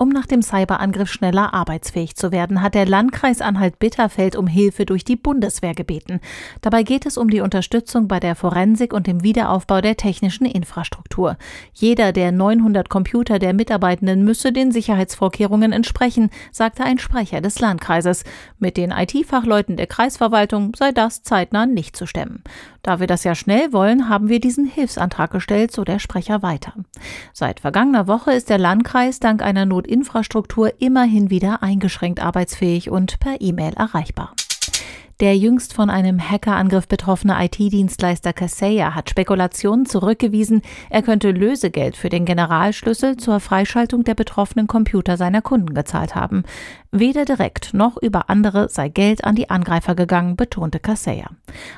Um nach dem Cyberangriff schneller arbeitsfähig zu werden, hat der Landkreis Anhalt-Bitterfeld um Hilfe durch die Bundeswehr gebeten. Dabei geht es um die Unterstützung bei der Forensik und dem Wiederaufbau der technischen Infrastruktur. Jeder der 900 Computer der Mitarbeitenden müsse den Sicherheitsvorkehrungen entsprechen, sagte ein Sprecher des Landkreises. Mit den IT-Fachleuten der Kreisverwaltung sei das zeitnah nicht zu stemmen. Da wir das ja schnell wollen, haben wir diesen Hilfsantrag gestellt, so der Sprecher weiter. Seit vergangener Woche ist der Landkreis dank einer Not Infrastruktur immerhin wieder eingeschränkt arbeitsfähig und per E-Mail erreichbar. Der jüngst von einem Hackerangriff betroffene IT-Dienstleister Kaseya hat Spekulationen zurückgewiesen, er könnte Lösegeld für den Generalschlüssel zur Freischaltung der betroffenen Computer seiner Kunden gezahlt haben. Weder direkt noch über andere sei Geld an die Angreifer gegangen, betonte Kaseya.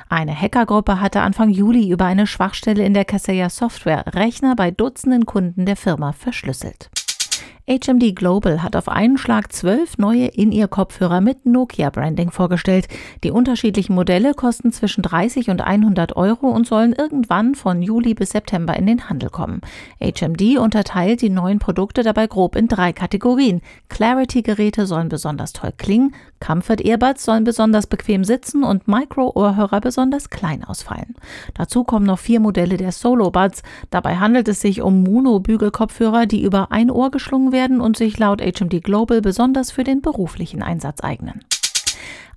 Eine Hackergruppe hatte Anfang Juli über eine Schwachstelle in der Kaseya Software Rechner bei Dutzenden Kunden der Firma verschlüsselt. HMD Global hat auf einen Schlag zwölf neue In-Ear-Kopfhörer mit Nokia-Branding vorgestellt. Die unterschiedlichen Modelle kosten zwischen 30 und 100 Euro und sollen irgendwann von Juli bis September in den Handel kommen. HMD unterteilt die neuen Produkte dabei grob in drei Kategorien. Clarity-Geräte sollen besonders toll klingen, Comfort-Earbuds sollen besonders bequem sitzen und Micro-Ohrhörer besonders klein ausfallen. Dazu kommen noch vier Modelle der Solo-Buds. Dabei handelt es sich um Mono-Bügelkopfhörer, die über ein Ohr geschlungen werden und sich laut HMD Global besonders für den beruflichen Einsatz eignen.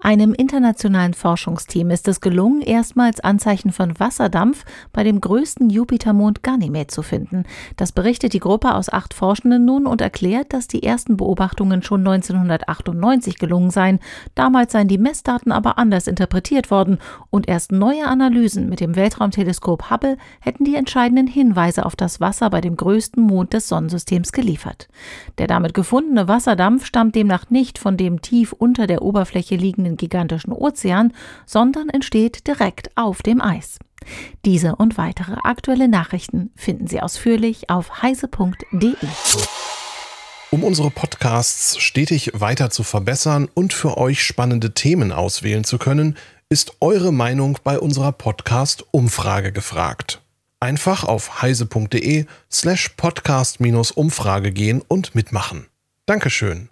Einem internationalen Forschungsteam ist es gelungen, erstmals Anzeichen von Wasserdampf bei dem größten Jupitermond Ganymed zu finden. Das berichtet die Gruppe aus acht Forschenden nun und erklärt, dass die ersten Beobachtungen schon 1998 gelungen seien. Damals seien die Messdaten aber anders interpretiert worden und erst neue Analysen mit dem Weltraumteleskop Hubble hätten die entscheidenden Hinweise auf das Wasser bei dem größten Mond des Sonnensystems geliefert. Der damit gefundene Wasserdampf stammt demnach nicht von dem tief unter der Oberfläche liegenden gigantischen Ozean, sondern entsteht direkt auf dem Eis. Diese und weitere aktuelle Nachrichten finden Sie ausführlich auf heise.de. Um unsere Podcasts stetig weiter zu verbessern und für euch spannende Themen auswählen zu können, ist eure Meinung bei unserer Podcast-Umfrage gefragt. Einfach auf heise.de slash podcast-umfrage gehen und mitmachen. Dankeschön.